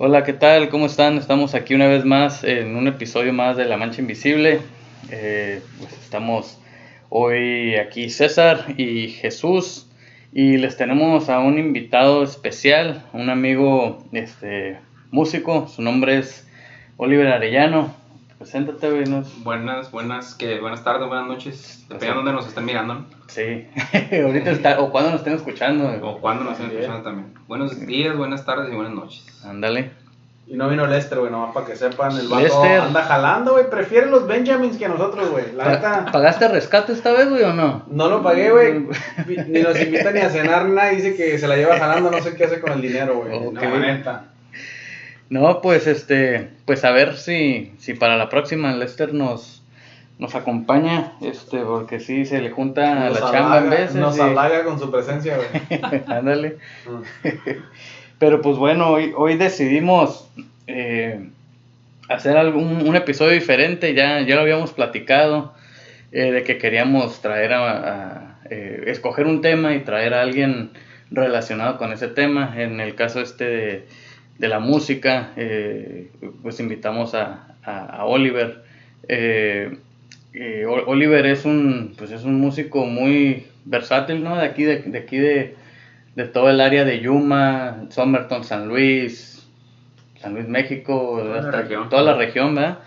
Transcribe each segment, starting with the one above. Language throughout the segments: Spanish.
Hola, ¿qué tal? ¿Cómo están? Estamos aquí una vez más en un episodio más de La Mancha Invisible. Eh, pues estamos hoy aquí César y Jesús y les tenemos a un invitado especial, un amigo este, músico, su nombre es Oliver Arellano. Preséntate, güey. Buenas, buenas, que buenas tardes, buenas noches, dependiendo de dónde nos estén mirando. ¿no? Sí, ahorita está, o cuando nos estén escuchando. O cuando nos estén escuchando también. Buenos días, buenas tardes y buenas noches. Ándale. Y no vino Lester, güey, nomás para que sepan, el vato anda jalando, güey, prefiere los Benjamins que nosotros, güey. La neta... ¿Pagaste rescate esta vez, güey, o no? No lo pagué, güey. ni nos invita ni a cenar, nada, dice que se la lleva jalando, no sé qué hace con el dinero, güey. No, neta. No, pues este, pues a ver si, si para la próxima Lester nos, nos acompaña, este, porque sí se le junta a la chamba en veces. Nos halaga con su presencia, güey. Ándale. Mm. Pero pues bueno, hoy, hoy decidimos eh, hacer algún, un episodio diferente, ya, ya lo habíamos platicado, eh, de que queríamos traer a, eh, escoger un tema y traer a alguien relacionado con ese tema. En el caso este de de la música, eh, pues invitamos a, Oliver. Eh, eh, Oliver es un, pues es un músico muy versátil, ¿no? De aquí, de, aquí de, todo el área de Yuma, Somerton, San Luis, San Luis, México, toda la región, ¿verdad?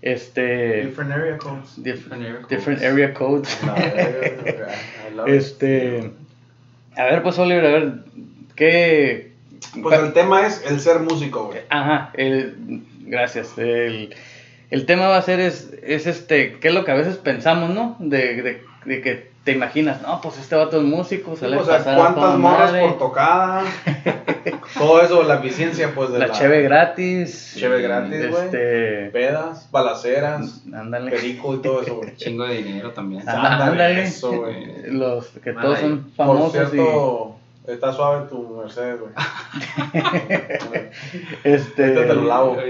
Este, different area codes. Different, area codes. este, a ver, pues Oliver, a ver, ¿qué, pues el tema es el ser músico, güey. Ajá, el, gracias. El, el, tema va a ser es, es este, qué es lo que a veces pensamos, ¿no? De, de, de que te imaginas, no, pues este vato es músico, se le o sea, cuántas morras por tocada, todo eso, la eficiencia, pues, de la... La cheve gratis. Cheve gratis, güey. Este... Pedas, balaceras, ándale. perico y todo eso, güey. Chingo de dinero también. Ándale. Eso, güey. Los que todos son famosos por cierto, Está suave tu Mercedes, güey. este. Este te lo lavo.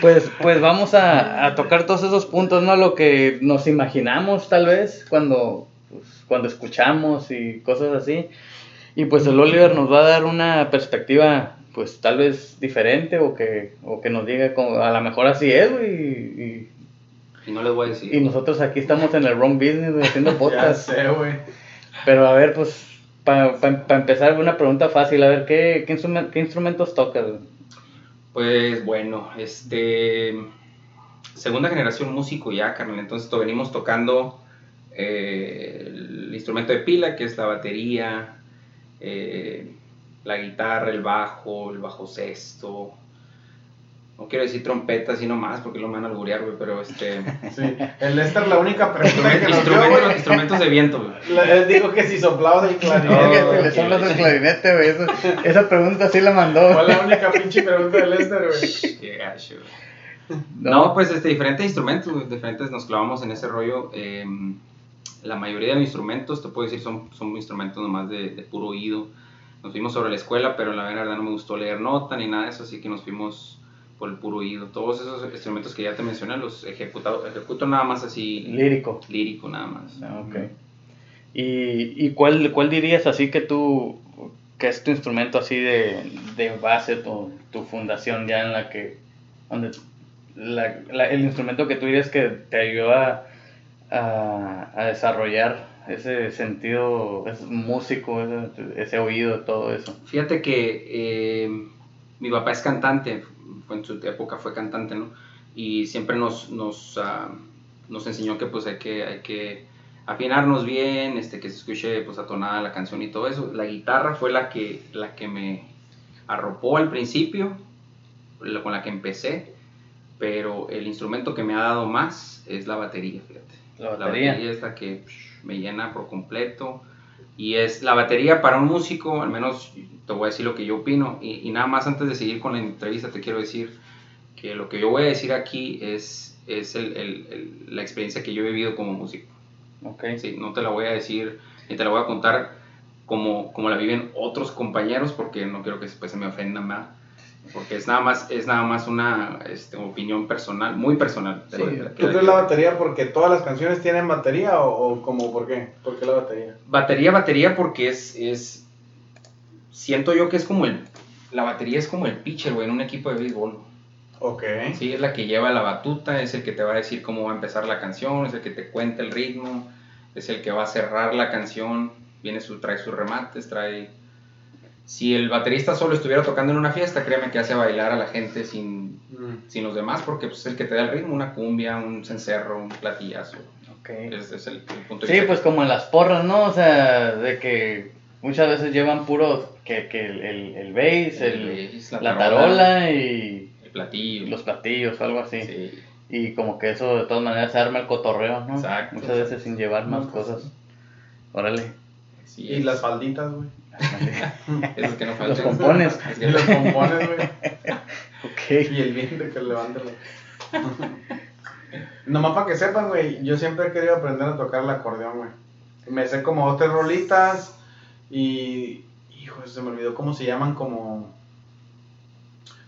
pues, pues vamos a, a, tocar todos esos puntos, ¿no? Lo que nos imaginamos, tal vez, cuando, pues, cuando escuchamos y cosas así. Y pues el Oliver nos va a dar una perspectiva, pues tal vez diferente o que, o que nos diga, como, a lo mejor así es, güey. Y, y, no les voy a decir. Y nosotros aquí estamos en el wrong business, haciendo podcast. ya sé, güey. Pero a ver, pues, para empezar, una pregunta fácil. A ver, ¿qué, qué, instrumentos tocas? Pues bueno, este. Segunda generación músico ya, carnal. Entonces, venimos tocando eh, el instrumento de pila, que es la batería, eh, la guitarra, el bajo, el bajo sexto, no quiero decir trompetas y no más porque lo van a alburear, güey, pero este... Sí, el Lester la única pregunta que nos dio, güey. Instrumentos de viento, güey. Él dijo que si soplaba del clarinete. No, le soplas del clarinete, güey. esa pregunta sí la mandó. Fue la única pinche pregunta de Lester, güey. Qué gacho, no. pues este, diferentes instrumentos, diferentes, nos clavamos en ese rollo. Em, la mayoría de los instrumentos, te puedo decir, son, son instrumentos nomás de, de puro oído. Nos fuimos sobre la escuela, pero la verdad no me gustó leer nota ni nada de eso, así que nos fuimos por el puro oído. Todos esos instrumentos que ya te mencioné los ejecutado, ejecuto nada más así. Lírico. Lírico nada más. Ah, ok. ¿Y, y cuál, cuál dirías así que tú, que es tu instrumento así de, de base, tu, tu fundación ya en la que, donde la, el instrumento que tú dirías que te ayudó a, a, desarrollar ese sentido ese músico, ese, ese, oído, todo eso? Fíjate que eh, mi papá es cantante, en su época fue cantante, ¿no? Y siempre nos, nos, ah, nos enseñó que pues hay que, hay que afinarnos bien, este, que se escuche pues atonada la canción y todo eso. La guitarra fue la que, la que me arropó al principio, con la que empecé, pero el instrumento que me ha dado más es la batería, fíjate. La batería, es la que me llena por completo. Y es la batería para un músico, al menos te voy a decir lo que yo opino. Y, nada más antes de seguir con la entrevista, te quiero decir que lo que yo voy a decir aquí es, es el, el, la experiencia que yo he vivido como músico. Okay. Sí, no te la voy a decir ni te la voy a contar como, como la viven otros compañeros, porque no quiero que después se me ofendan más. Porque es nada más, es nada más una este, opinión personal, muy personal. Sí, ¿Tú crees la batería porque todas las canciones tienen batería o, o como por qué? ¿Por qué la batería? Batería, batería porque es, es siento yo que es como el, la batería es como el pitcher, güey, en un equipo de béisbol. Ok. Sí, es la que lleva la batuta, es el que te va a decir cómo va a empezar la canción, es el que te cuenta el ritmo, es el que va a cerrar la canción, viene su, trae sus remates, trae... Si el baterista solo estuviera tocando en una fiesta, créeme que hace bailar a la gente sin, Mm. sin los demás, porque pues, es el que te da el ritmo, una cumbia, un cencerro, un platillazo. Ok. Ese es el, el punto de Sí, pues como en las porras, ¿no? O sea, de que muchas veces llevan puros, que, que el, el, el bass, El bass, la, la tarola, tarola. y El platillo. los platillos o algo así. Sí. Y como que eso de todas maneras se arma el cotorreo, ¿no? Exacto. Muchas veces sin llevar más No, pues, cosas. Órale. Sí, Y es- las falditas, güey. Esos que no Los faltan. compones. Es que- los compones, güey. Ok. Y el viento que levanta. Nomás para que sepan, güey, yo siempre he querido aprender a tocar el acordeón, güey. Me sé como dos, tres rolitas y... Hijo, se me olvidó cómo se llaman, como...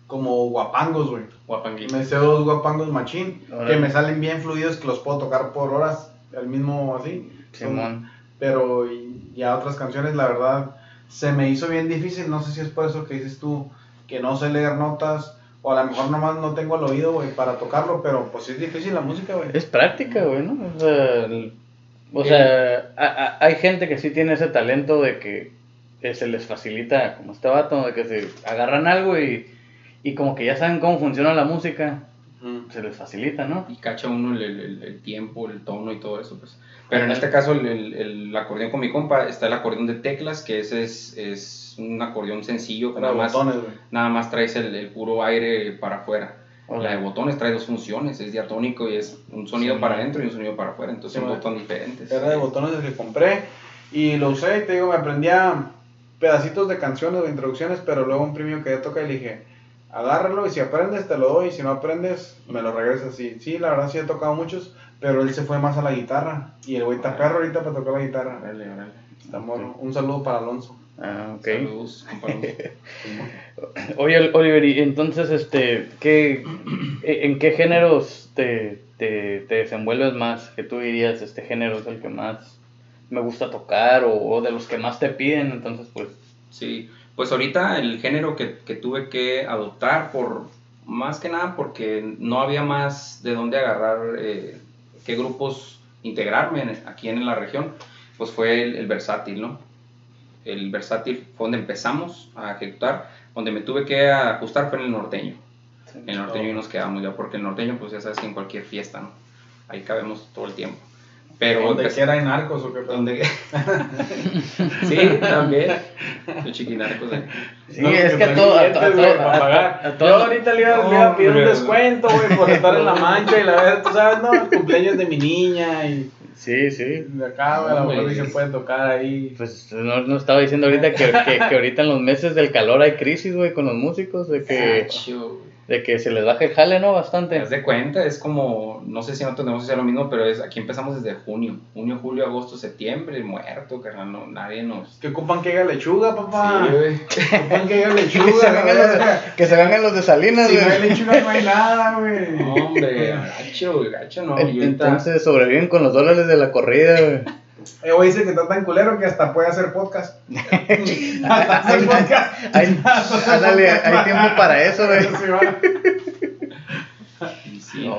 Como guapangos, güey. Guapanguito. Me sé dos guapangos machín, que me salen bien fluidos, que los puedo tocar por horas, el mismo así. Son- Simón. pero y- ya otras canciones, la verdad, se me hizo bien difícil. No sé si es por eso que dices tú que no sé leer notas, o a lo mejor nomás no tengo el oído, güey, para tocarlo, pero pues es difícil la música, güey. Es práctica, güey, ¿no? O sea, el- o sea, a- a- hay gente que sí tiene ese talento de que eh, se les facilita, como este vato, de que se agarran algo y, y como que ya saben cómo funciona la música, se les facilita, ¿no? Y cacha uno el, el- el- el tiempo, el tono y todo eso, pues. Pero en este caso, el, el- el acordeón con mi compa, está el acordeón de teclas, que ese es, es un acordeón sencillo, que nada más, botones, nada más traes el, el puro aire para afuera. La de botones trae dos funciones, es diatónico y es un sonido Sí. para adentro y un sonido para afuera, entonces son botones diferentes. Era de botones el que compré y lo usé, te digo, me aprendía pedacitos de canciones o introducciones, pero luego un premio que ya toca y le dije, agárralo y si aprendes te lo doy, y si no aprendes me lo regresas. Sí, sí, la verdad sí he tocado muchos, pero él se fue más a la guitarra y el güey está perro ahorita para tocar la guitarra. Órale. Está morro. Un saludo para Alonso. Ah, ok. Saludos. Oye, Oliver, y entonces, este, ¿qué, ¿en qué géneros te, te, te desenvuelves más? Que tú dirías, este género es el que más me gusta tocar o, o de los que más te piden, entonces, pues, Sí, pues ahorita el género que, que tuve que adoptar por más que nada porque no había más de dónde agarrar eh, qué grupos integrarme en- aquí en la región, pues fue el, el versátil, ¿no? El versátil fue donde empezamos a ejecutar, donde me tuve que ajustar fue en el norteño. En el norteño y nos quedamos ya, porque el norteño, pues ya sabes que en cualquier fiesta, ¿no? Ahí cabemos todo el tiempo. Pero Donde empecé- quiera hay narcos o qué donde... sí, también. Los chiquinarcos. ¿eh? Sí, No, es que a traen todo, a, billetes, to- a a- pagar. a Yo todo- ahorita le iba, le iba a pedir un descuento, güey, por estar en la mancha y la verdad, tú sabes, ¿no? El cumpleaños de mi niña y Sí, sí. de acá, güey, a lo mejor se puede tocar ahí. Pues no, no estaba diciendo ahorita que, que, que ahorita en los meses del calor hay crisis, güey, con los músicos, de que, Sacho. De que se les baja el jale, ¿no? Te Bastante. das de cuenta, es como, no sé si nosotros tenemos que hacer lo mismo, pero es, aquí empezamos desde junio. Junio, julio, agosto, septiembre, muerto, carnal, no, nadie nos... Que ocupan que haya lechuga, papá. Sí, güey. Ocupan que haya Que lechuga. se, vengan güey. los, que se vengan los de Salinas, Si no hay güey. lechuga no hay nada, güey. No, hombre, gacho, gacho, no. En- Entonces sobreviven con los dólares de la corrida, güey. Eh, güey, dice que está tan culero que hasta puede hacer podcast. hasta hacer podcast. Hay, ándale, hay tiempo para eso, güey. Sí,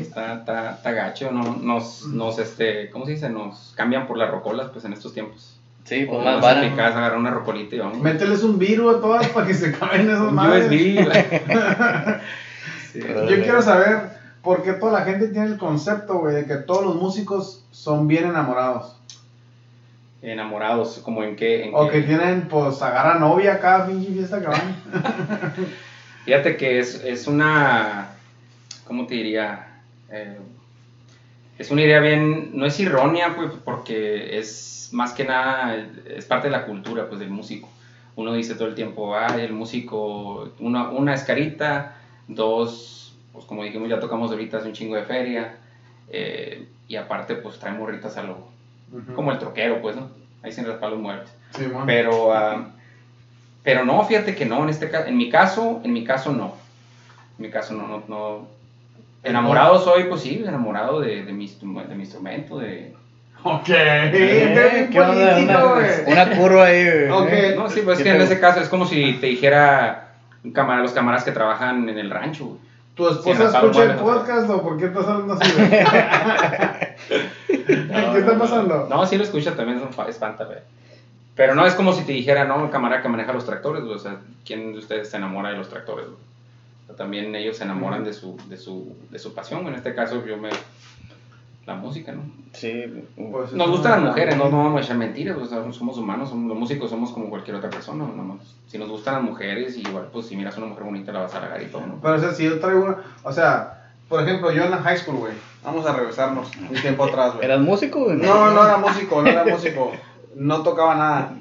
está, está, está gacho, ¿no? Nos, nos, este, ¿cómo se dice? Nos cambian por las rocolas, pues, en estos tiempos. Sí, pues O más vara. agarrar una rocolita y vamos. Mételes un virus a todas para que se caben esos madres. USB. Sí. Yo quiero saber por qué toda la gente tiene el concepto, güey, de que todos los músicos son bien enamorados. Enamorados, como en qué... En O qué- que tienen, pues, agarra novia cada pinche fiesta que van. Fíjate que es, es una, ¿cómo te diría? Eh, es una idea bien, no es errónea, pues, porque es más que nada, es parte de la cultura, pues, del músico. Uno dice todo el tiempo, ay, el músico, una, una es carita, dos, pues, como dijimos, ya tocamos ahorita, es un chingo de feria, eh, y aparte, pues, trae morritas a lo, como el troquero, pues, ¿no? Ahí sin raspar los muebles. Sí, man. Pero, ah, pero no, fíjate que no, en este caso, en mi caso, en mi caso no. En mi caso no, no, no. Enamorado soy, pues sí, enamorado de, de, mi, de mi instrumento, de, Ok. Eh, Qué ¿qué onda? Una, güey. una curva ahí, güey. Ok. Eh, No, sí, pues es ¿qué que en ese caso es como si te dijera cámara, los cámaras que trabajan en el rancho, güey. ¿Tu Sí, esposa Natal escucha el podcast o por qué estás hablando así, güey? ¿Qué está pasando? No, sí lo escucha también, es espanta, güey. Pero no es como si te dijera, no, camarada que maneja los tractores, güey. O sea, ¿quién de ustedes se enamora de los tractores, güey? O sea, también ellos se enamoran de su, de su, de su pasión. En este caso, yo me... La música, ¿no? Sí, Pues, Nos gustan las mujeres, no, no vamos a echar mentiras, o sea, somos humanos, somos, los músicos somos como cualquier otra persona, nada más. Si nos gustan las mujeres, igual, pues si miras a una mujer bonita la vas a halagar y todo, ¿no? Pero o sea, si yo traigo una... O sea, por ejemplo, yo en la high school, güey. Vamos a regresarnos un tiempo atrás, güey. ¿Eras músico, güey? No, no era músico, no era músico. No tocaba nada.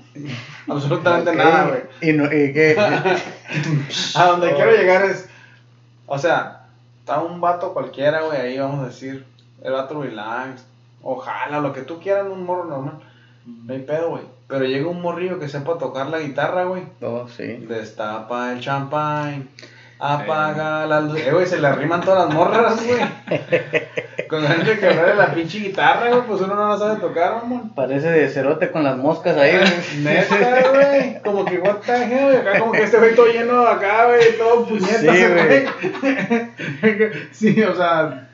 Absolutamente nada, güey. ¿Y, no, y qué? A donde quiero llegar es. O sea, está un vato cualquiera, güey, ahí vamos a decir. El vato relax. Ojalá, lo que tú quieras, un morro normal. No hay pedo, güey. Pero llega un morrillo que sepa tocar la guitarra, güey. Oh, sí. Destapa el champán. Apaga la luz. Eh, güey, se le arriman todas las morras, güey. Con ganas de quebrarle la pinche guitarra, güey, pues uno no la sabe tocar, mamón. Parece de cerote con las moscas ahí, güey. Neta, güey. Como que, what the hell, güey. Acá como que este güey todo lleno acá, güey, todo puñetas, Sí, güey. Sí, o sea.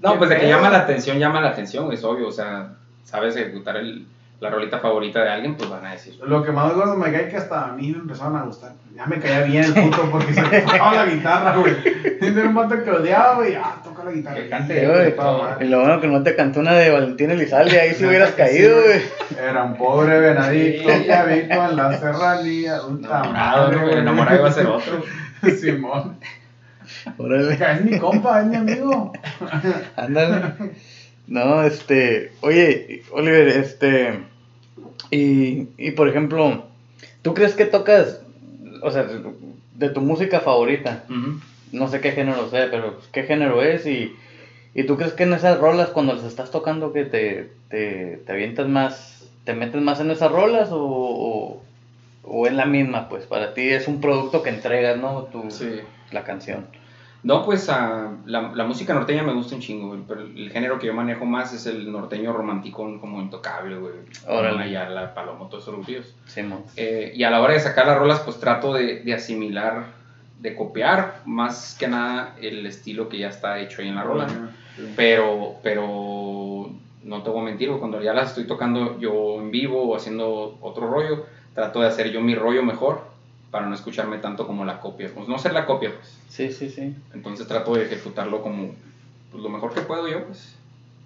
No, pues de que llama la atención, llama la atención, es obvio, o sea, sabes ejecutar el, la rolita favorita de alguien, pues van a decir. Lo que más gordo me cae es que hasta a mí me empezaron a gustar. Ya me caía bien el puto porque se tocaba la guitarra, güey. Era un vato que odiaba, güey. Ah, toca la guitarra. Que cante, güey. Y lo bueno que no te cantó una de Valentín Elizalde, ahí si hubieras sí, caído, güey. Era un pobre venadito Sí. que habitó en la serranía. Un Enamorado, ¿no? güey. enamorado iba a ser otro. Simón. Órale. Es mi compa, es mi amigo. Ándale. No, este, oye, Oliver, este, y, y por ejemplo, ¿tú crees que tocas, o sea, de tu música favorita? No sé qué género sea, pero pues, qué género es y, y tú crees que en esas rolas cuando las estás tocando que te, te, te avientas más, te metes más en esas rolas o, o, o es la misma, pues para ti es un producto que entregas, ¿no? Tu, Sí. La canción. No, pues ah, la, la música norteña me gusta un chingo, güey, pero el género que yo manejo más es el norteño romanticón, como intocable, güey. Órale. Ya la palomo, todos esos. Simón. Eh, y a la hora de sacar las rolas, pues trato de, de asimilar, de copiar más que nada el estilo que ya está hecho ahí en la rola. Pero, pero no te voy a mentir, güey, cuando ya las estoy tocando yo en vivo o haciendo otro rollo, trato de hacer yo mi rollo mejor para no escucharme tanto como la copia. Pues no ser la copia, pues. Sí, sí, sí. Entonces trato de ejecutarlo como pues, lo mejor que puedo yo, pues.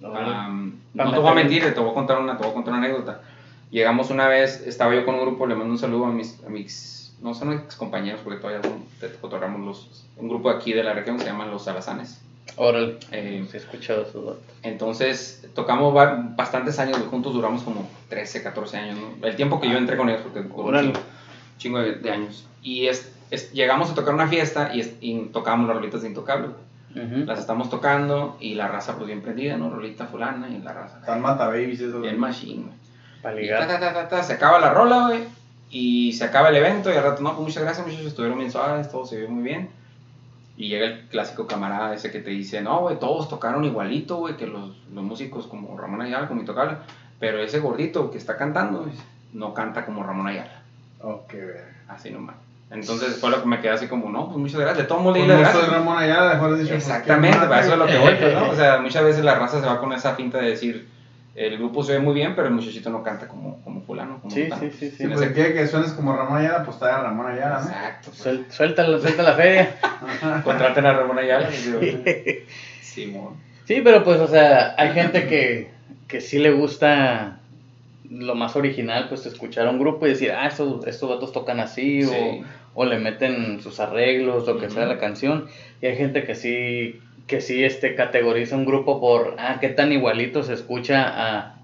Am, Pa' no te voy a mentir, te voy a contar una, te voy a contar una anécdota. Llegamos una vez, estaba yo con un grupo, le mando un saludo a mis, a mis no son ex compañeros, porque todavía son- te fotografamos los, un grupo aquí de la región que se llaman los Salazanes. Órale. Eh, he escuchado datos. entonces tocamos ba- bastantes años juntos, duramos como 13, 14 años, ¿no? El tiempo que yo entré con ellos, porque Órale. Chingo, de, de años. Y es, es- llegamos a tocar una fiesta y, es- y tocamos las rolitas de Intocable. güey. Ujú. Las estamos tocando y la raza pues bien prendida, ¿no? Rolita fulana y la raza. Están mata babies eso. Bien machine, güey. Ta, ligar. ta, ta, ta, ta, se acaba la rola, güey. Y se acaba el evento y al rato, no, pues muchas gracias, muchachos, estuvieron bien suaves, todo se vio muy bien. Y llega el clásico camarada ese que te dice, no, güey, todos tocaron igualito, güey, que los, los músicos como Ramón Ayala, como Intocable. Pero ese gordito que está cantando, güey, no canta como Ramón Ayala. Oh, qué verga. Así nomás. Entonces fue lo que me quedé así como, no, pues muchas gracias. De todo modo, le Pues las gracias. Ramón Ayala, mejor dicho. Exactamente, para eso es lo que voy, pues, ¿no? O sea, muchas veces la raza se va con esa finta de decir, el grupo se ve muy bien, pero el muchachito no canta como, como fulano, como Sí, sí, sí, sí. Sí, pues ese- quiere que suenes como Ramón Ayala, pues está Ramón Ayala, ¿no? Exacto. pues. Suel- Suéltala, suelta la feria. Contraten a Ramón Ayala. y digo, Simón. Sí, pero pues, o sea, hay gente que, que sí le gusta lo más original, pues escuchar a un grupo y decir, ah, estos, estos vatos tocan así, Sí. o, o le meten sus arreglos, lo que sea Ujú. la canción. Y hay gente que sí, que sí este, categoriza un grupo por, ah, qué tan igualito se escucha a...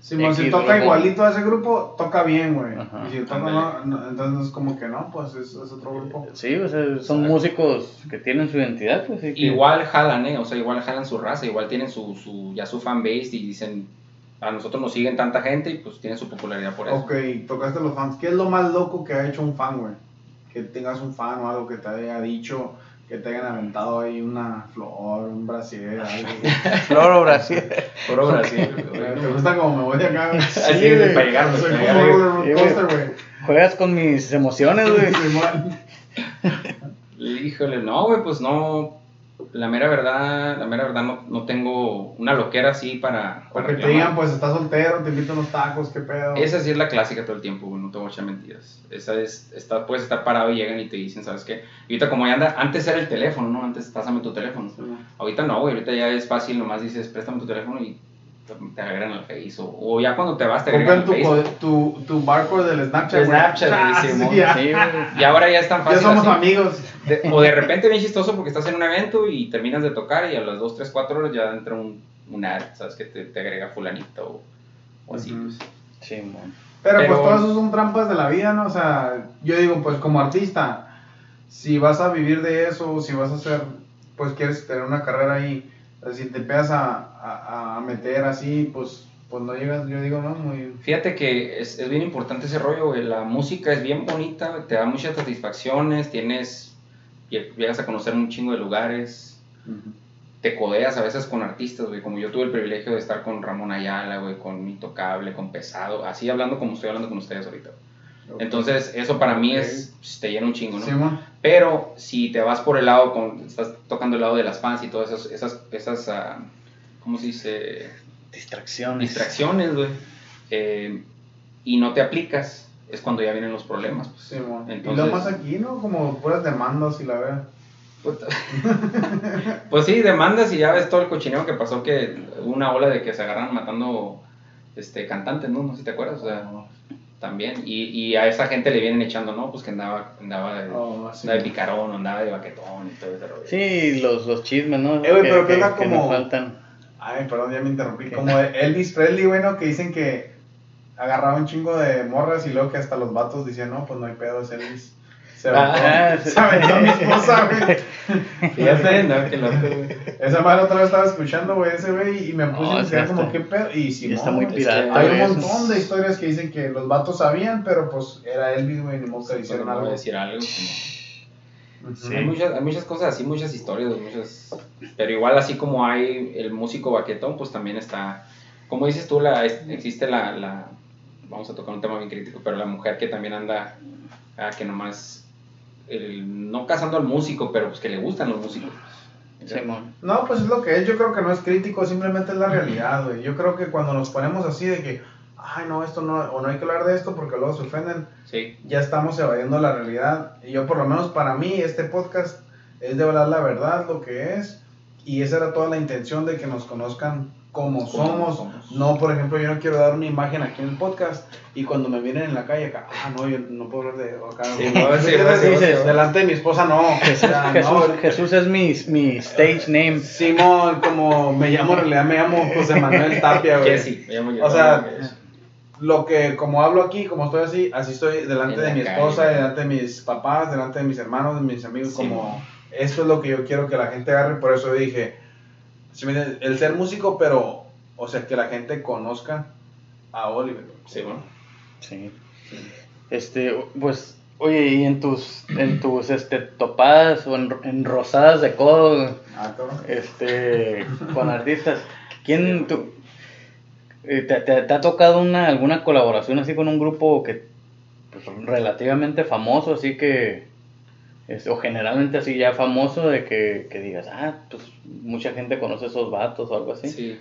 Simón, si X toca grupo. igualito a ese grupo, toca bien, güey. Ajá, Y si toca no, no, entonces como que no, pues es, es otro grupo. Sí, o sea, son músicos que tienen su identidad, pues. y que- Igual jalan, ¿eh? O sea, igual jalan su raza, igual tienen su, su, ya su fan base y dicen, a nosotros nos siguen tanta gente y pues tienen su popularidad por eso. Ok, tocaste los fans. ¿Qué es lo más loco que ha hecho un fan, güey? Que tengas un fan o algo que te haya dicho, que te hayan aventado ahí una flor, un brasier, algo. Flor o Brasil. Puro Brasil. ¿Te gusta como me voy de acá? Así Sí, es, güey. para llegar, Soy para como Sí, coaster, güey. Juegas con mis emociones, güey. Híjole, no, güey, pues no. La mera verdad, la mera verdad no, no tengo una loquera así para, para que te digan, pues estás soltero, te invito a unos tacos, qué pedo. Esa sí es la clásica todo el tiempo, no te voy a echar mentiras. Esa es, está, puedes estar parado y llegan y te dicen, ¿sabes qué? Y ahorita como ya anda, antes era el teléfono, ¿no? Antes pásame tu teléfono. Simón. Ahorita no, güey, ahorita ya es fácil, nomás dices, préstame tu teléfono y te, agregan al Face. O, o ya cuando te vas te agregan Compran al tu, Face. tu, tu barcode del Snapchat. Snapchat, Ah, sí, ya. Sí. Y ahora ya es tan Ya fácil. somos así. amigos. De- o de repente bien chistoso porque estás en un evento y terminas de tocar y a las 2, 3, 4 horas ya entra un, un ad, ¿sabes? Que te, te agrega fulanito o, o así. Pues. Sí. Pero, Pero- pues todas son trampas de la vida, ¿no? O sea, yo digo, pues como artista, si vas a vivir de eso, si vas a hacer, pues quieres tener una carrera ahí, si te empiezas a, a, a meter así, pues, pues no llegas, yo digo, no, muy... Fíjate que es, es bien importante ese rollo, güey. La música es bien bonita, te da muchas satisfacciones, tienes, lle- llegas a conocer un chingo de lugares, te codeas a veces con artistas, güey. Como yo tuve el privilegio de estar con Ramón Ayala, güey, con Intocable, con Pesado, así hablando como estoy hablando con ustedes ahorita. Entonces, eso para mí es, pues, te llena un chingo, ¿no? Simón, Pero si te vas por el lado, con, estás tocando el lado de las fans y todas esas, esas, esas ah, ¿cómo se dice? Distracciones. Distracciones, güey. eh, y no te aplicas, es cuando ya vienen los problemas. Pues. Y Entonces- lo más aquí, ¿no? Como puras demandas y la verdad. Pues sí, demandas y ya ves todo el cochineo que pasó, que hubo una ola de que se agarran matando este, cantantes, ¿no? No sé si te acuerdas, o sea, también. Y, y a esa gente le vienen echando, ¿no? Pues que andaba, andaba, de, Oh, sí. andaba de picarón, andaba de baquetón y todo ese rollo. Sí, los, los chismes, ¿no? Eh, güey, pero que anda que como- nos faltan. Ay, perdón, ya me interrumpí. ¿Qué? Como Elvis Presley, bueno, que dicen que agarraba un chingo de morras y luego que hasta los vatos decían, no, pues no hay pedo, es Elvis. Se aventó, Ah, sí. se aventó mi esposa, güey. Fíjate, ¿no? Que loco, güey. Esa madre otra vez estaba escuchando, güey, ese güey, y me puse No, a investigar como qué pedo. Y si Y está no, muy es que pirata. Hay un montón de historias que dicen que los vatos sabían, pero pues era Elvis, güey, ni modo que hicieron no algo. decir algo. como-. Sí. Hay, muchas, hay muchas cosas así, muchas historias, muchas... Pero igual así como hay el músico baquetón, pues también está... Como dices tú, la, existe la, la... Vamos a tocar un tema bien crítico, pero la mujer que también anda... ah, que nomás... el- no casando al músico, pero pues que le gustan los músicos. Simón. No, pues es lo que es. Yo creo que no es crítico, simplemente es la realidad, güey. Yo creo que cuando nos ponemos así de que, ay, no, esto no, o no hay que hablar de esto porque luego se ofenden, Sí, ya estamos evadiendo la realidad. Y yo, por lo menos para mí, este podcast es de hablar la verdad, lo que es. Y esa era toda la intención de que nos conozcan como somos. No, por ejemplo, yo no quiero dar una imagen aquí en el podcast y cuando me vienen en la calle acá, ah, no, yo no puedo hablar de acá. Sí, ¿no? no, sí, sí, sí, sí. Delante de mi esposa, no. O sea, Jesús, no, Jesús es mi, mi stage name. Simón, como me llamo, en realidad me llamo José Manuel Tapia, güey. Jesse, me llamo yo. O sea, Lo que, como hablo aquí, como estoy así, así estoy delante de mi calle. esposa, delante de mis papás, delante de mis hermanos, de mis amigos, Sí, como, eso es lo que yo quiero que la gente agarre, por eso dije, ¿sí me el ser músico, pero, o sea, que la gente conozca a Oliver. Sí, bueno. Sí. Este, pues, oye, y en tus, en tus, este, topadas o en, en rosadas de codo, Ah, este, con artistas, ¿quién, tú, eh, te, te- te ha tocado una, alguna colaboración así con un grupo que, pues, relativamente famoso, así que, es- o generalmente así ya famoso, de que, que digas, ah, pues, mucha gente conoce esos vatos o algo así? Sí.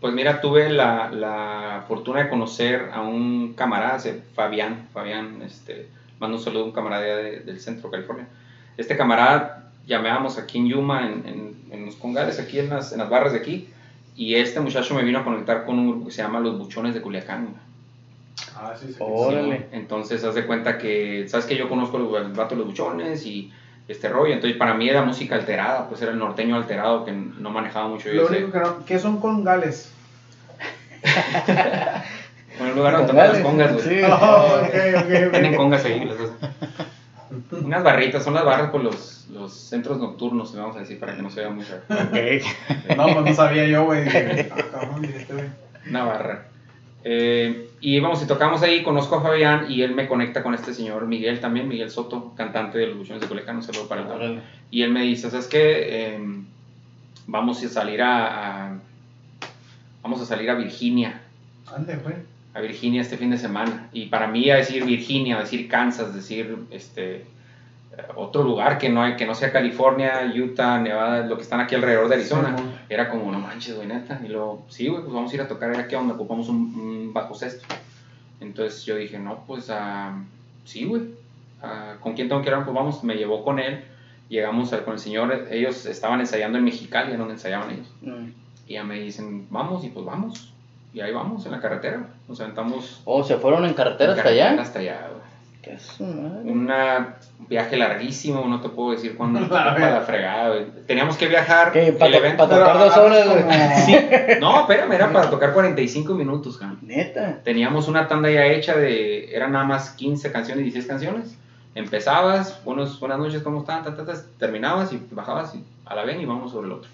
Pues mira, tuve la, la fortuna de conocer a un camarada, Fabián, Fabián, este, mando un saludo a un camarada del centro de California. Este camarada llamábamos aquí en Yuma, en, en, en los congales, aquí en las, en las barras de aquí, y este muchacho me vino a conectar con un grupo que se llama Los Buchones de Culiacán. Ah, sí, sí. Órale. Sí, Entonces, haz de cuenta que, sabes que yo conozco los, el vato de los buchones y este rollo. Entonces, para mí era música alterada, pues era el norteño alterado que no manejaba mucho. Lo único que no, ¿qué son congales? Bueno, el lugar donde tocan las congas, güey. Sí. Oh, ok, ok, Tienen congas ahí. las. Unas barritas, son las barras por los, los centros nocturnos, vamos a decir, para que no se vea muy feo. Ok. No, pues no sabía yo, güey. Ah, este güey. Una barra. Eh, Y íbamos y tocamos ahí, conozco a Fabián y él me conecta con este señor Miguel también, Miguel Soto, cantante de los Luchones de Culiacán, un saludo para él. Y él me dice, ¿sabes qué? Em, vamos a salir a, a- Vamos a salir a Virginia, Ande, güey. a Virginia este fin de semana. Y para mí a decir Virginia, a decir Kansas, decir este eh, otro lugar que no hay, que no sea California, Utah, Nevada, lo que están aquí alrededor de Arizona, Sí, era como, no manches, güey, neta. Y luego, sí, güey, pues vamos a ir a tocar aquí donde ocupamos un, un bajo sexto. Entonces yo dije, no, pues ah, sí, güey. Ah, ¿Con quién tengo que ir? Pues vamos, me llevó con él. Llegamos al- con el señor, ellos estaban ensayando en Mexicali, era donde ensayaban ellos. Mm. Y ya me dicen, vamos, y pues vamos. Y ahí vamos, en la carretera. Nos aventamos Oh, ¿se fueron en carretera en hasta carretera allá? Hasta allá, güey. ¿Qué un viaje larguísimo, no te puedo decir cuándo para la fregada, güey. Teníamos que viajar. ¿Qué? el ¿Para tocar dos horas, como- Sí. No, espérame, era para tocar 45 minutos. Neta. Teníamos una tanda ya hecha de. Eran nada más 15 canciones, 16 canciones. Empezabas, buenos, buenas noches, ¿cómo están? Ta, ta, ta, terminabas y bajabas y a la ven y vamos sobre el otro.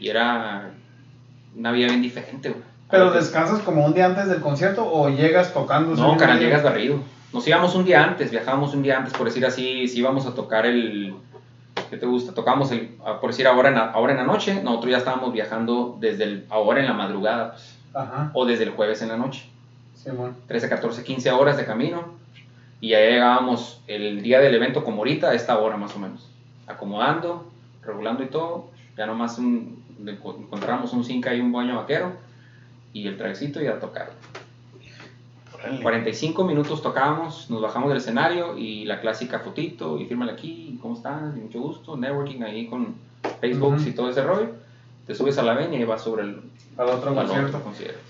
Y era una vida bien diferente, güey. ¿Pero descansas como un día antes del concierto o llegas tocando? No, mismo llegas barrido. Nos íbamos un día antes, viajábamos un día antes, por decir así, si íbamos a tocar el... ¿Qué te gusta? Tocamos, el, por decir, ahora en, la, ahora en la noche, nosotros ya estábamos viajando desde el, ahora en la madrugada, pues, Ajá, o desde el jueves en la noche. Simón. 13, 14, 15 horas de camino. Y ya llegábamos el día del evento como ahorita, a esta hora más o menos. Acomodando, regulando y todo. Ya nomás un, encontramos un zinc y un baño vaquero. Y el trajecito y a tocar. Órale. 45 minutos tocábamos, nos bajamos del escenario y la clásica fotito y fírmale aquí, ¿cómo estás? Y mucho gusto, networking ahí con Facebook Ujú. y todo ese rollo. Te subes a la ven y vas sobre el Al otro concierto.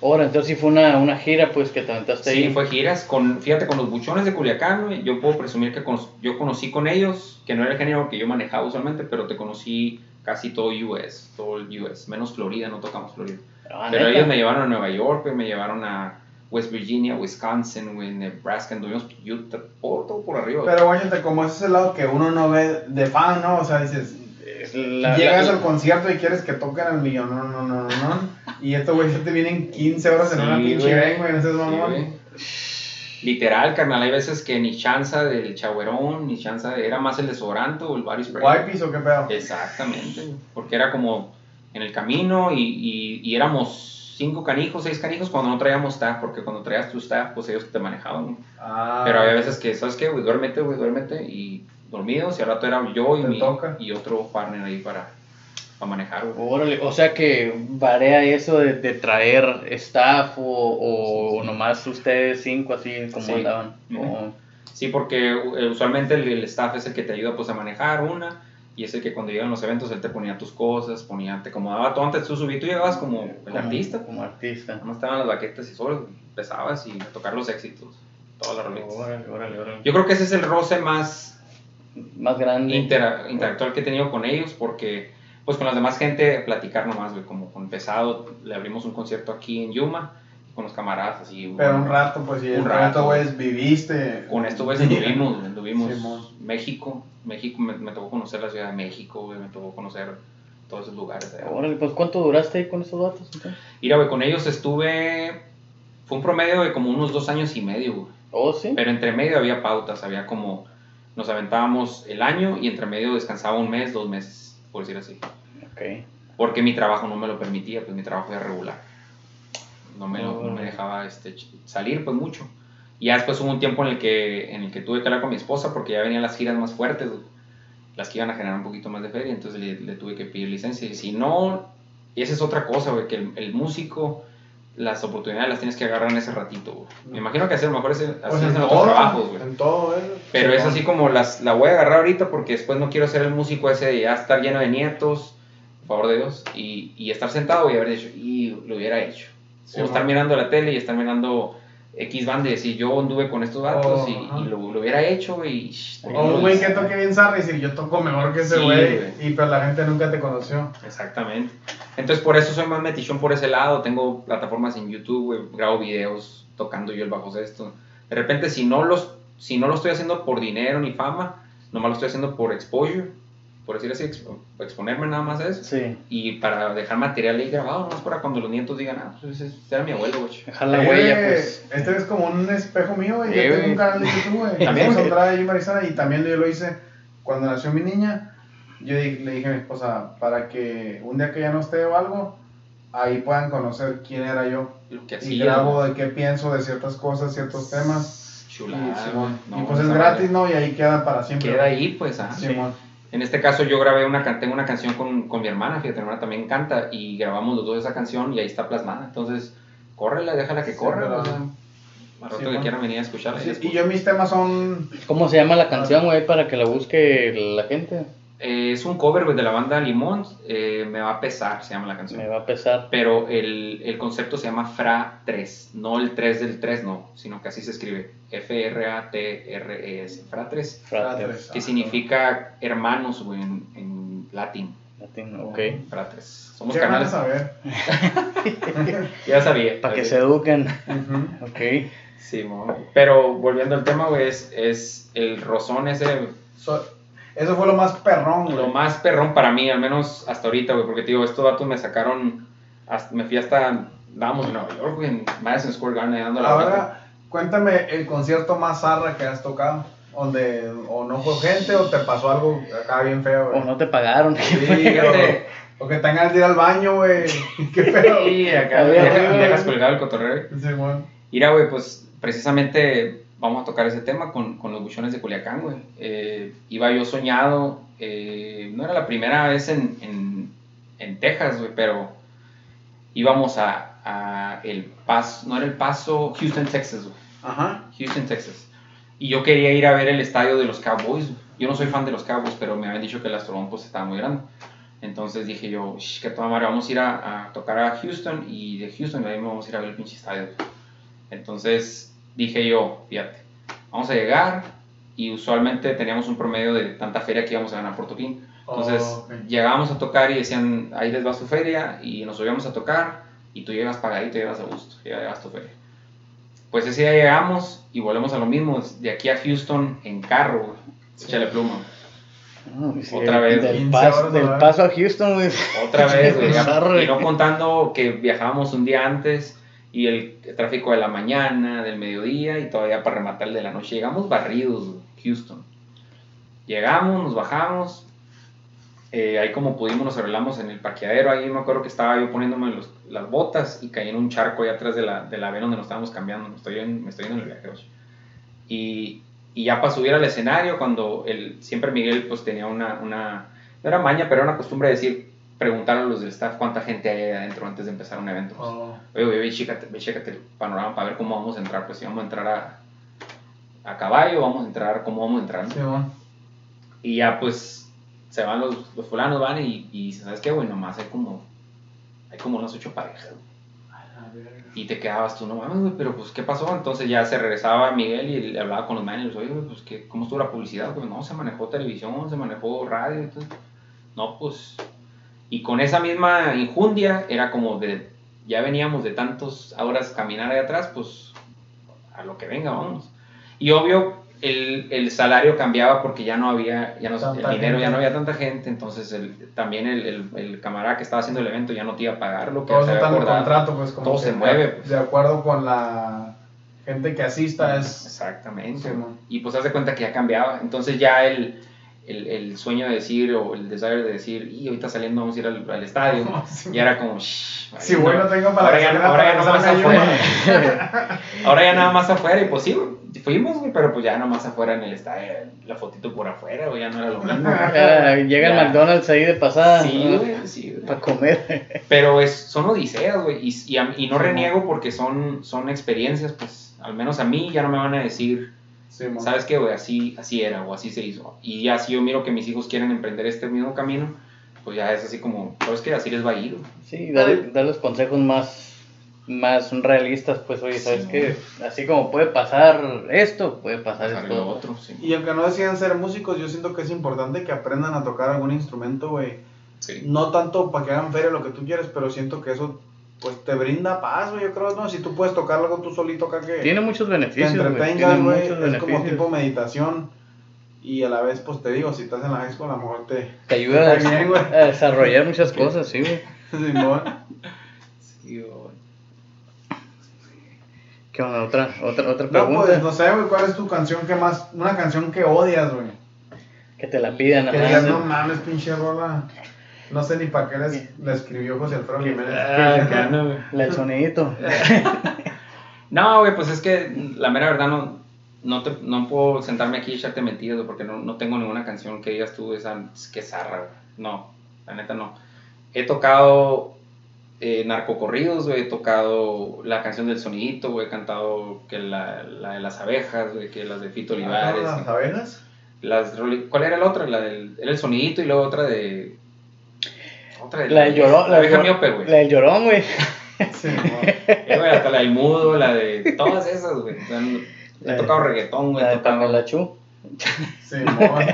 Ahora, entonces sí fue una, una gira, pues, que te aventaste Sí, ahí. fue giras con, fíjate, con los buchones de Culiacán, yo puedo presumir que con- yo conocí con ellos, que no era el género que yo manejaba usualmente, pero te conocí casi todo US, todo el US, menos Florida, no tocamos Florida. Ah, pero neta. ellos me llevaron a Nueva York, me llevaron a West Virginia, Wisconsin, güey, Nebraska, anduvimos Utah, por, todo por arriba. Pero guáchate, como ese es el lado que uno no ve de fan, ¿no? O sea, dices, la- llegas la- al concierto y quieres que toquen al millón, no, no, no, no, no. Y estos güey te vienen 15 horas en Sí, una pinche ven, güey, no seas mamón. Literal, carnal, hay veces que ni chanza del chagüerón, ni chanza de, era más el desodorante o el body spray. ¿Wipes o qué pedo? Exactamente, porque era como en el camino y, y- y éramos cinco canijos, seis canijos cuando no traíamos staff, porque cuando traías tu staff, pues ellos te manejaban. Ah, Pero había veces que, ¿sabes qué, güey? Duérmete, güey, duérmete y dormidos y al rato era yo y, mi, toca. y otro partner ahí para, para manejar, güey. Órale, o sea que varía eso de, de traer staff o, o Sí, sí. nomás ustedes cinco así como Sí. andaban. O- Sí, porque eh, usualmente el, el staff es el que te ayuda pues a manejar una y es el que cuando llegan los eventos él te ponía tus cosas, ponía, te acomodaba todo antes tú subí, tú llegabas como el como- artista, Como artista. nada más estaban las baquetas y sobre, empezabas y a tocar los éxitos, todas las rolitas. Órale, órale, órale. Yo creo que ese es el roce más Más grande. intera- interactual que he tenido con ellos porque pues con las demás gente platicar nomás, güey, como con Pesado le abrimos un concierto aquí en Yuma con los camaradas así. Pero un rato, pues, y Un rato. güey, viviste. Con esto, güey, anduvimos, güey, anduvimos Simón. México, México, me, me tocó conocer la Ciudad de México, güey, me tocó conocer todos esos lugares. allá. Órale, pues ¿cuánto duraste ahí con esos datos? entonces? Mira, güey, con ellos estuve, fue un promedio de como unos dos años y medio, güey. Oh, sí. Pero entre medio había pautas, había como, nos aventábamos el año y entre medio descansaba un mes, dos meses, por decir así. Ok. Porque mi trabajo no me lo permitía, pues mi trabajo era regular. No me, lo- no me dejaba este, salir, pues mucho. Y ya después hubo un tiempo en el, que, en el que tuve que hablar con mi esposa porque ya venían las giras más fuertes, las que iban a generar un poquito más de feria, entonces le, le tuve que pedir licencia. Y si no, y esa es otra cosa, güey, que el, el músico, las oportunidades las tienes que agarrar en ese ratito, güey. Me imagino que a lo mejor es, así Pues en en otros todo, trabajos, güey. en todo eso. Pero es así como las, la voy a agarrar ahorita porque después no quiero ser el músico ese de ya estar lleno de nietos, por favor de Dios, y, y estar sentado y haber dicho, y lo hubiera hecho. Sí, o estar mirando la tele y estar mirando X band y decir, yo anduve con estos vatos Oh, y, lo, lo hubiera hecho, y... shh, O un güey que toque bien zarra y decir, yo toco mejor que ese güey. güey. y pero la gente nunca te conoció. Exactamente. Entonces por eso soy más metichón por ese lado. Tengo plataformas en YouTube, güey, grabo videos tocando yo el bajo sexto. De repente si no los si no lo estoy haciendo por dinero ni fama, nomás lo estoy haciendo por exposure, por decir así, expo- exponerme nada más a eso. Sí. Y para dejar material ahí grabado, nomás para cuando los nietos digan, ah, pues ese era mi abuelo, güey. Dejar la Eh, huella, pues. Este es como un espejo mío, güey. Eh, Yo tengo un canal de YouTube, güey. También, Vamos a güey. entrar ahí, Marisana, y también yo lo hice cuando nació mi niña. Yo le dije a mi esposa, para que un día que ya no esté o algo, ahí puedan conocer quién era yo. Lo que Y grabo de qué pienso de ciertas cosas, ciertos temas. Chulada, y, Simón. no, y pues es gratis. ¿no? Y ahí queda para siempre. Queda ahí, pues, ah. Simón. En este caso yo grabé una, can- tengo una canción con, con mi hermana, fíjate, mi hermana también canta y grabamos los dos esa canción y ahí está plasmada. Entonces, córrela, déjala que Sí, corra. o sea, al rato Sí, que bueno. quieran venir a escucharla. Sí, y yo mis temas son... ¿Cómo se llama la canción, güey? Para que la busque la gente. Eh, es un cover güey, de la banda Limón, eh, Me va a pesar, se llama la canción. Me va a pesar. Pero el, el concepto se llama FRA 3, no el 3 del 3, no, sino que así se escribe. F-R-A-T-R-E-S, FRA 3. Frater. Fratres. Que significa hermanos, güey, en, en latín. Latín, ok. FRA 3. Somos ¿Qué van a canales. saber? Ya sabía. Para que se eduquen. Ok. Sí, mo. pero volviendo al tema, güey, es, es el rozón ese, So- eso fue lo más perrón, güey. lo más perrón para mí, al menos hasta ahorita, güey, porque te digo, estos datos me sacaron, hasta- me fui hasta, estábamos en Nueva York, güey, en Madison Square Garden, dando la vuelta. Ahora, cuéntame el concierto más zarra que has tocado. Donde o no fue gente o te pasó algo acá bien feo, O güey. no te pagaron. Sí, Fíjate. o, o que tengas que ir al baño, güey. Qué feo. Sí, acá dejas colgado el cotorreo. güey. Simón. Mira, güey, pues precisamente vamos a tocar ese tema con, con los buchones de Culiacán, güey. Eh, iba yo soñado, eh, no era la primera vez en, en, en Texas, güey, pero íbamos a, a El Paso, no era El Paso, Houston, Texas, güey. Ajá. Houston, Texas. Y yo quería ir a ver el estadio de los Cowboys. güey. Yo no soy fan de los Cowboys, pero me habían dicho que el Astrodome pues estaba muy grande. Entonces dije yo, "Shh, que toda madre, vamos a ir a, a tocar a Houston y de Houston de ahí vamos a ir a ver el pinche estadio. Entonces dije yo, fíjate, vamos a llegar y usualmente teníamos un promedio de tanta feria que íbamos a ganar por toquín. Entonces Oh, ok. llegábamos a tocar y decían, ahí les va su feria y nos subíamos a tocar y tú llegas pagadito, llegas a gusto, ya llevas tu feria. Pues ese día llegamos y volvemos a lo mismo, de aquí a Houston en carro, güey. Échale pluma. No, sí, Otra vez, Del, 15 paso, horas, del paso a Houston, güey. Otra vez, güey. Y no contando que viajábamos un día antes y el tráfico de la mañana, del mediodía y todavía para rematar el de la noche. Llegamos barridos, Houston. Llegamos, nos bajamos. eh, ahí como pudimos nos arreglamos en el parqueadero. Ahí me acuerdo que estaba yo poniéndome los- las botas y caí en un charco ahí atrás de la, de la vena donde nos estábamos cambiando. Me estoy, en- me estoy en el viaje. Y, y ya para subir al escenario, cuando el, siempre Miguel pues tenía una, una, no era maña, pero era una costumbre de decir, preguntar a los del staff cuánta gente hay ahí adentro antes de empezar un evento. pues. Oh. Oye, oye, ve, chécate, ve, chécate el panorama para ver cómo vamos a entrar. Pues si vamos a entrar a, a caballo, vamos a entrar, cómo vamos a entrar. Simón. Y ya pues se van los, los fulanos, van y, y ¿sabes qué, güey? Nomás hay como, hay como unas ocho parejas. güey". Y te quedabas tú, no mames, güey, pero pues, ¿qué pasó? Entonces ya se regresaba Miguel y le hablaba con los managers, oye, güey, pues, ¿qué, ¿cómo estuvo la publicidad? Pues, no, se manejó televisión, se manejó radio, entonces, no, pues, y con esa misma injundia, era como de, ya veníamos de tantas horas caminar ahí atrás, pues, a lo que venga, vamos. Y obvio, el, el salario cambiaba porque ya no había, ya no, el Tanta dinero ya gente. no había tanta gente, entonces el, también el, el, el camarada que estaba haciendo el evento ya no te iba a pagar lo que Todo se había el acordado. contrato, pues como Todo se de- mueve, pues. De acuerdo con la gente que asista es... Exactamente. Simón. y pues haz de cuenta que ya cambiaba. Entonces ya el, el, el sueño de decir o el desire de decir, y ahorita saliendo vamos a ir al, al estadio, ya era como, shh, Si vale, bueno no". tengo para ahora la ya, ahora ya nada más afuera. ahora ya nada más afuera y pues sí, fuimos, güey, pero pues ya nada más afuera en el estadio, la fotito por afuera, güey, ya no era lo mismo. Ya, llega el Ya. McDonald's ahí de pasada. Sí, güey, sí, güey. Para comer. Pero es, son odiseas, güey. Y, y, a- y no reniego porque son, son experiencias, pues al menos a mí ya no me van a decir, Simón. ¿sabes qué, güey? Así, así era o así se hizo. Y ya si yo miro que mis hijos quieren emprender este mismo camino, pues ya es así como, ¿sabes qué? Así les va a ir. Sí, darle, darles consejos más, más realistas, pues, oye, ¿sabes Sí, qué? Así como puede pasar esto, puede pasar Pasar esto. lo otro, sí. Y aunque no decidan ser músicos, yo siento que es importante que aprendan a tocar algún instrumento, güey. Sí. No tanto para que hagan feria lo que tú quieres, pero siento que eso pues te brinda paz, güey. Yo creo, ¿no? Si tú puedes tocar algo tú solito acá que Tiene muchos te beneficios, güey. entretengas, Tiene güey. Es como tipo meditación. Y a la vez, pues te digo, si estás en la school, a lo mejor te. Te ayuda a, bien, desarrollar muchas cosas, sí, güey. Simón. Sí, güey. ¿Qué onda? Otra, otra, otra No, pregunta. pues no sé, güey, ¿cuál es tu canción que más. Una canción que odias, güey? Que te la pidan, Que digas, no mames, pinche rola. No sé ni para qué les- le escribió José Alfredo Jiménez. Ah, acá, no, güey. La del sonidito. No, güey, pues es que la mera verdad no, no, te, no puedo sentarme aquí y echarte mentiras, porque no, no tengo ninguna canción que digas tú, esa que zarra, güey. No, la neta no. He tocado eh, narcocorridos, güey, he tocado la canción del sonidito, güey, he cantado que la, la de las abejas, güey, que las de Fito Olivares. Ah, ¿Las abejas? Las, ¿Cuál era la otra? La del era el sonidito y luego otra de... Otra de La del llorón. La llor- miope, güey. La del llorón, güey. Eh, güey, hasta la del mudo, la de todas esas, güey. O sea, he tocado reggaetón, güey. La he de tocado Pamela Chu. Simón.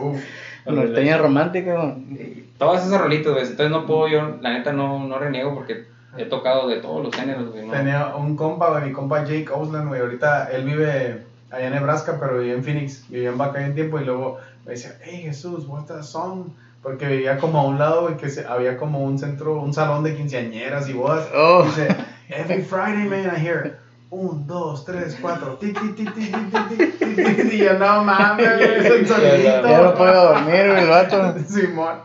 Uf. Norteña romántica, güey. todas esas rolitas, güey. Entonces no puedo yo, la neta no, no reniego porque he tocado de todos los géneros, güey. ¿no? Tenía un compa, güey, mi compa Jake Osland, güey. Ahorita él vive allá en Nebraska, pero vivía en Phoenix. Vivía en Bacay un tiempo y luego me decía, hey Jesús, what's that song? Porque vivía como a un lado, güey, que se- había como un centro, un salón de quinceañeras y bodas. Oh. Dice, every Friday, man, I hear, un, dos, tres, cuatro, tic, tic, tic, tic, tic, tic, tic, tic. Y yo, no mames, güey, es un. Ya no puedo dormir, güey, el vato. Simón.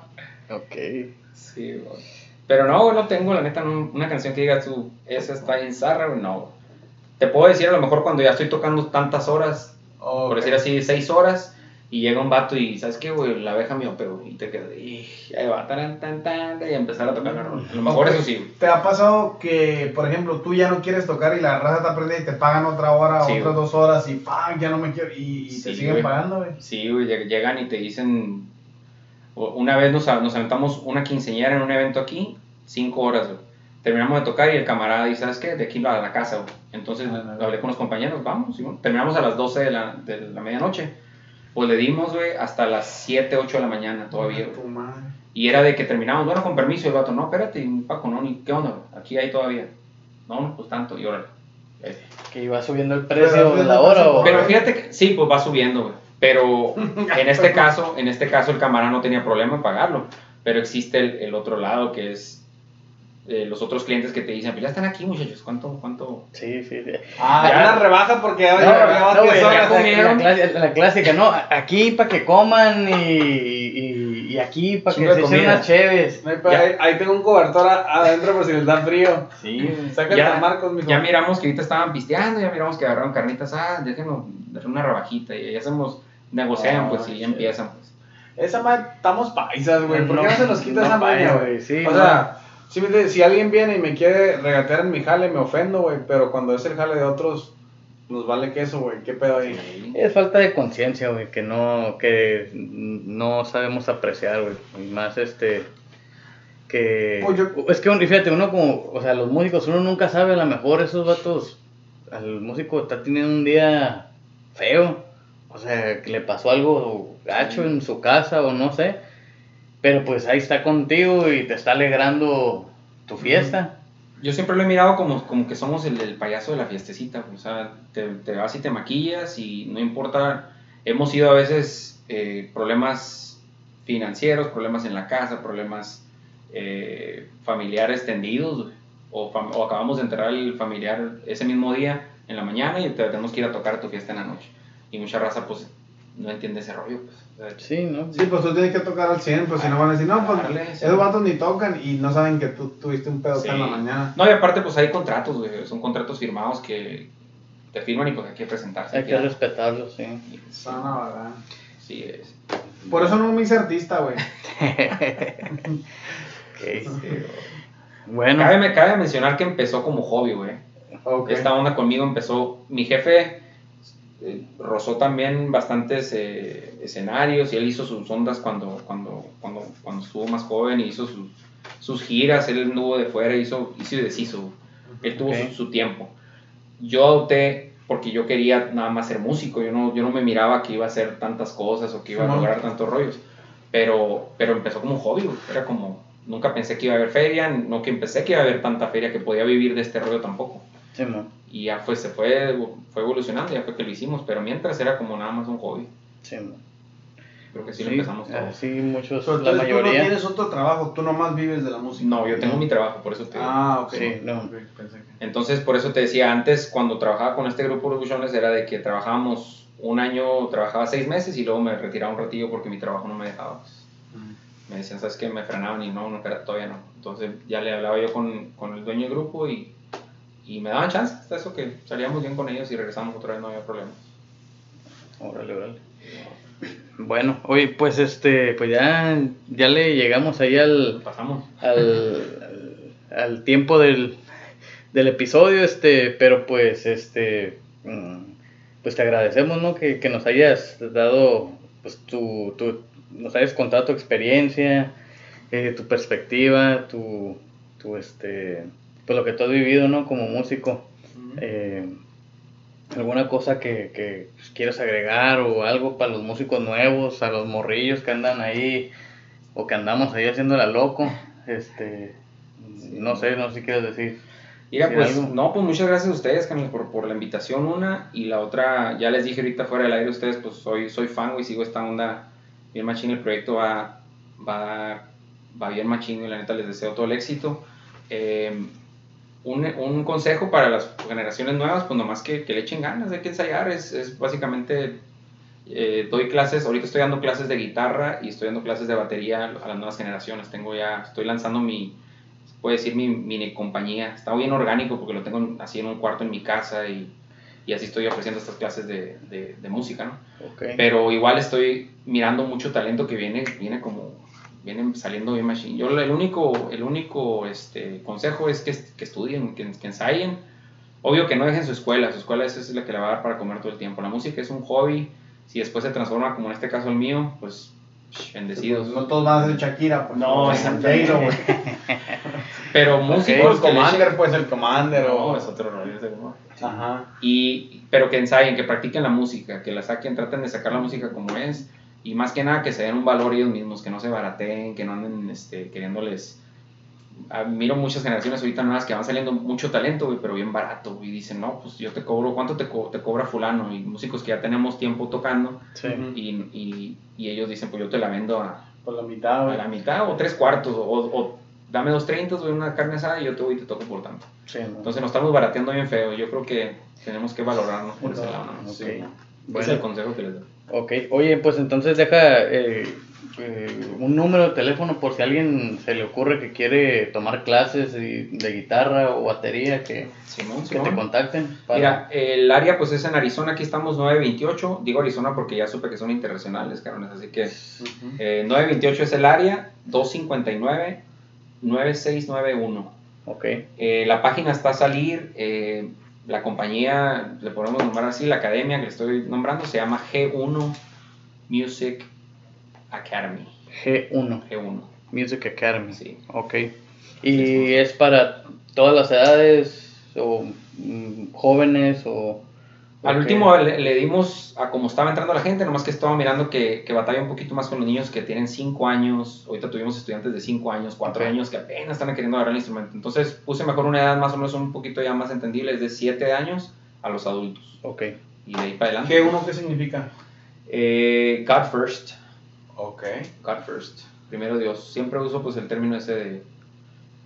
Ok. Sí, güey. Pero no, güey, no tengo, la neta, una canción que digas tú, esa está en zarra, güey, no. Te puedo decir a lo mejor cuando ya estoy tocando tantas horas, por Ok. decir así, seis horas, y llega un vato y, ¿sabes qué, güey? La abeja miope, güey. Y te quedas, y ahí va, tan, tan, tan, y empezar a tocar la rola. A lo mejor eso sí. ¿Te ha pasado que, por ejemplo, tú ya no quieres tocar y la raza te aprende y te pagan otra hora, Sí, otras güey. dos horas y ¡pam! ya no me quiero y, y te Sí, siguen güey. pagando, güey? Sí, güey, lleg- llegan y te dicen. Una vez nos, nos aventamos una quinceañera en un evento aquí, cinco horas, güey. Terminamos de tocar y el camarada dice, ¿sabes qué? De aquí a la casa, güey. Entonces Ah, hablé con los compañeros, vamos, Simón. Terminamos a las 12 de la, de la medianoche. Pues le dimos, güey, hasta las 7, 8 de la mañana todavía, madre. Y era de que terminamos, bueno, con permiso, y el vato, no, espérate, Paco, no, ni, ¿qué onda? Aquí hay todavía. No, no, pues tanto, y órale. Eh, Que iba subiendo el Pero precio de la hora, o. Pero fíjate que sí, pues va subiendo, güey. Pero en este caso, en este caso el camarada no tenía problema en pagarlo. Pero existe el, el otro lado que es eh, los otros clientes que te dicen, pues ya están aquí, muchachos, ¿cuánto, cuánto? Sí, sí. sí. Ah, Ya. una rebaja porque No, ya no, 10 güey, la, la- la la clásica, no, aquí para que coman y, y, y aquí para que se echen unas Ya. ahí, ahí tengo un cobertor adentro por si les da frío. Sí, Saca el Ya, San Marcos, mijo. ya miramos que ahorita estaban pisteando, ya miramos que agarraron carnitas, ah, déjenos dar una rebajita y ya hacemos, negocian, Ah, pues, y ya empiezan, pues. Esa madre, estamos paisas, güey. ¿Por qué no, se nos quita no esa maña, vaya, güey? sí, o no. sea, si, me entiendes? si alguien viene y me quiere regatear en mi jale, me ofendo, güey. Pero cuando es el jale de otros, nos vale queso, güey. ¿Qué pedo ahí? Es falta de conciencia, güey, que no, que no sabemos apreciar, güey. Y más este, que... Pues yo- Es que, fíjate, uno como, o sea, los músicos, uno nunca sabe, a lo mejor esos vatos, al músico está teniendo un día feo, o sea, que le pasó algo gacho en su casa o no sé, pero pues ahí está contigo y te está alegrando tu fiesta. Yo siempre lo he mirado como, como que somos el, el payaso de la fiestecita, o sea, te, te vas y te maquillas y no importa, hemos ido a veces eh, problemas financieros, problemas en la casa, problemas eh, familiares tendidos, o, fam- o acabamos de enterrar el familiar ese mismo día en la mañana y te tenemos que ir a tocar a tu fiesta en la noche. Y mucha raza pues no entiende ese rollo, pues. Sí, ¿no? Sí, pues tú tienes que tocar al 100, pues si no van a decir, no, pues Darle, sí. esos vatos ni tocan y no saben que tú tuviste un pedo Sí. en la mañana. No, y aparte pues hay contratos, güey, son contratos firmados que te firman y pues hay que presentarse. Hay que respetarlo, sí. Sí, Sana, ¿verdad? sí, es. Por eso no me hice artista, güey. Ok. Bueno, Cabe, cabe mencionar que empezó como hobby, güey. Esta onda conmigo empezó. Mi jefe eh, rozó también bastantes eh, escenarios y él hizo sus ondas cuando, cuando, cuando, cuando estuvo más joven y hizo sus, sus giras. Él anduvo de fuera, hizo, hizo y deshizo. Él tuvo Ok. su, su tiempo. Yo opté porque yo quería nada más ser músico. Yo no, yo no me miraba que iba a hacer tantas cosas o que iba a lograr tantos rollos. Pero, pero empezó como un hobby. Era como, nunca pensé que iba a haber feria, no que pensé que iba a haber tanta feria que podía vivir de este rollo tampoco. sí. Y ya fue, se fue, fue evolucionando, ya fue que lo hicimos, pero mientras era como nada más un hobby. Sí. Creo que sí, lo Sí, empezamos todos. así muchos, Pero la entonces tú no mayoría. tienes otro trabajo, tú nomás vives de la música. No, yo tengo mi trabajo, por eso te digo. Ah, ok. Sí, no. Ok, pensé que- Entonces, por eso te decía, antes cuando trabajaba con este grupo Los Buchones era de que trabajábamos un año, trabajaba seis meses y luego me retiraba un ratillo porque mi trabajo no me dejaba. pues. Me decían, ¿sabes qué? Me frenaban y no, no, todavía no. Entonces ya le hablaba yo con, con el dueño del grupo y, y me daban chance, hasta eso que salíamos bien con ellos y regresamos otra vez, no había problema. Órale, órale. Bueno, oye, pues este, pues ya, ya le llegamos ahí al, Pasamos. al, al, al tiempo del, del episodio, este, pero pues este, mm, pues te agradecemos, ¿no? Que, que nos hayas dado, pues tu, tu, nos hayas contado tu experiencia, eh, tu perspectiva, tu, tu, este, pues lo que tú has vivido, ¿no? Como músico. Eh, alguna cosa que, que quieras agregar o algo para los músicos nuevos, a los morrillos que andan ahí o que andamos ahí haciéndola loco, este, no sé, no sé si quieres decir. Mira, ¿Sí, pues, algo? no, pues muchas gracias a ustedes, Camilo, por, por la invitación, una. Y la otra, ya les dije ahorita fuera del aire a ustedes, pues soy, soy fan, güey, sigo esta onda bien machín. El proyecto va, va, va bien machín y la neta les deseo todo el éxito. Eh, un, un consejo para las generaciones nuevas, pues nomás que, que le echen ganas, hay que ensayar. Es, es básicamente, eh, doy clases, ahorita estoy dando clases de guitarra y estoy dando clases de batería a las nuevas generaciones. Tengo ya, estoy lanzando mi, puede decir mi mini compañía. Está bien orgánico porque lo tengo en- así en un cuarto en mi casa y, y así estoy ofreciendo estas clases de, de, de música, ¿no? Okay. Pero igual estoy mirando mucho talento que viene, viene como, viene saliendo bien machine. Yo el único, el único este, consejo es que, que estudien, que, que ensayen. Obvio que no dejen su escuela, su escuela esa es la que le va a dar para comer todo el tiempo. La música es un hobby, si después se transforma como en este caso el mío, pues bendecidos. No todos van a ser Shakira, pues. No, es. J-Lo, güey. Pero músicos el que le Commander, pues el Commander. No, o... es otro rollo ese. Ajá. Y, pero que ensayen, que practiquen la música, que la saquen, traten de sacar la música como es. Y más que nada que se den un valor ellos mismos, que no se barateen, que no anden este, queriéndoles... Ah, miro muchas generaciones ahorita nuevas que van saliendo mucho talento, güey, pero bien barato. Y dicen, no, pues yo te cobro, ¿cuánto te, co- te cobra fulano? Y músicos que ya tenemos tiempo tocando. Sí. Y, y, y ellos dicen, pues yo te la vendo a, Por la mitad, a güey. la mitad o tres cuartos. O, o dame dos treintas, güey, una carne asada y yo te voy y te toco por tanto. Sí, ¿no? Entonces nos estamos barateando bien feo. Yo creo que tenemos que valorarnos por ese lado. ¿no? Ok. Sí. Es el consejo que les doy. Ok. Oye, pues entonces deja eh, eh, un número de teléfono por si a alguien se le ocurre que quiere tomar clases y- de guitarra o batería, que, Simón, que Simón. te contacten. para- Mira, el área pues es en Arizona, aquí estamos 928. Digo Arizona porque ya supe que son internacionales, cabrones. Así que Ujú. eh, 928 es el área, 259-9691. Ok, Eh, la página está a salir, eh, la compañía, le podemos nombrar así, la academia que le estoy nombrando, se llama G1 Music Academy. G1, G1, Music Academy. sí. Ok. ¿Y es para todas las edades o mm, jóvenes o...? Al último qué? le, le dimos a como estaba entrando la gente, nomás que estaba mirando que, que batalla un poquito más con los niños que tienen 5 años. Ahorita tuvimos estudiantes de 5 años, 4 Ok. años que apenas están queriendo agarrar el instrumento. Entonces puse mejor una edad más o menos un poquito ya más entendible, es de 7 años a los adultos. Ok, Y de ahí para adelante. ¿G1 qué significa? Eh, God first. Ok. God first. Primero Dios. Siempre uso pues el término ese de...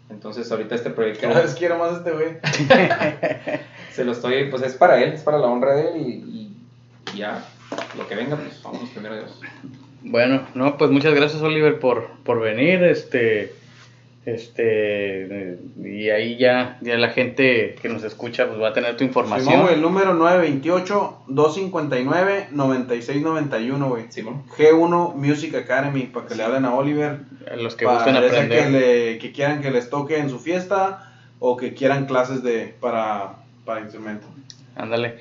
Entonces ahorita este proyecto Cada vez quiero más este güey. se lo estoy, pues es para él, es para la honra de él y, y- y ya lo que venga, pues vamos primero Dios. Bueno, no, pues muchas gracias Oliver por, por venir, este, este, y ahí ya, ya la gente que nos escucha pues va a tener tu información. Simón, güey, el número 928-259-9691, güey. Simón. G1 Music Academy, para que le hablen a Oliver. a los que para gusten aprender. Que, le- que quieran que les toque en su fiesta o que quieran clases de para, para instrumento. Ándale.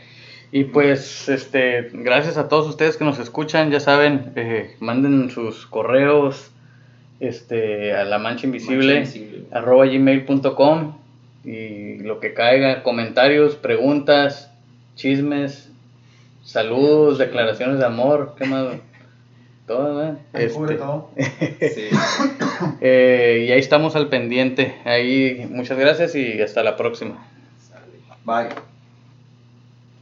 Y pues, este, gracias a todos ustedes que nos escuchan, ya saben, eh, manden sus correos, este, a la mancha invisible, Mancha Invisible. arroba gmail.com y lo que caiga, comentarios, preguntas, chismes, saludos, declaraciones de amor, ¿qué más? Todo, ¿eh? Este, todo. Sí. eh, y ahí estamos al pendiente. Ahí, muchas gracias y hasta la próxima. Bye.